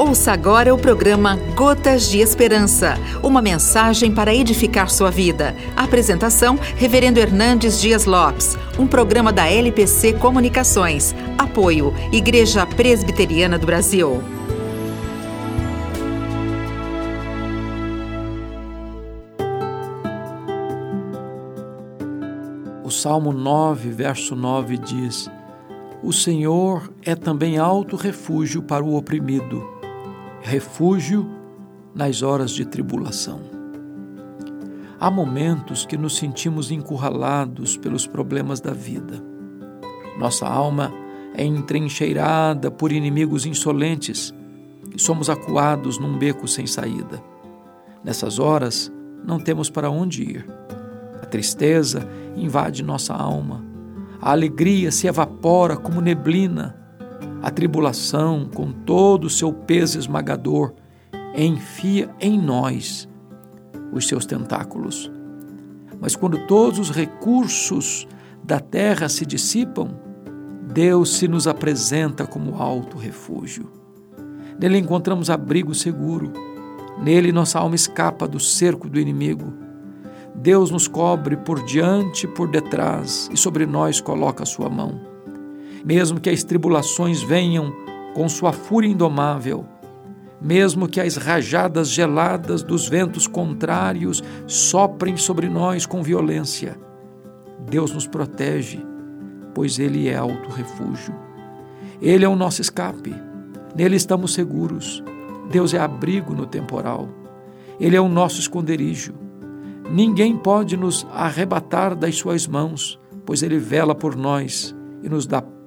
Ouça agora o programa Gotas de Esperança, uma mensagem para edificar sua vida. Apresentação: Reverendo Hernandes Dias Lopes, um programa da LPC Comunicações. Apoio: Igreja Presbiteriana do Brasil. O Salmo 9, verso 9 diz: O Senhor é também alto refúgio para o oprimido refúgio nas horas de tribulação. Há momentos que nos sentimos encurralados pelos problemas da vida. Nossa alma é entrincheirada por inimigos insolentes e somos acuados num beco sem saída. Nessas horas, não temos para onde ir. A tristeza invade nossa alma. A alegria se evapora como neblina a tribulação, com todo o seu peso esmagador, enfia em nós os seus tentáculos. Mas quando todos os recursos da terra se dissipam, Deus se nos apresenta como alto refúgio. Nele encontramos abrigo seguro. Nele nossa alma escapa do cerco do inimigo. Deus nos cobre por diante e por detrás e sobre nós coloca a sua mão mesmo que as tribulações venham com sua fúria indomável, mesmo que as rajadas geladas dos ventos contrários soprem sobre nós com violência, Deus nos protege, pois Ele é alto refúgio. Ele é o nosso escape, nele estamos seguros. Deus é abrigo no temporal, Ele é o nosso esconderijo. Ninguém pode nos arrebatar das Suas mãos, pois Ele vela por nós e nos dá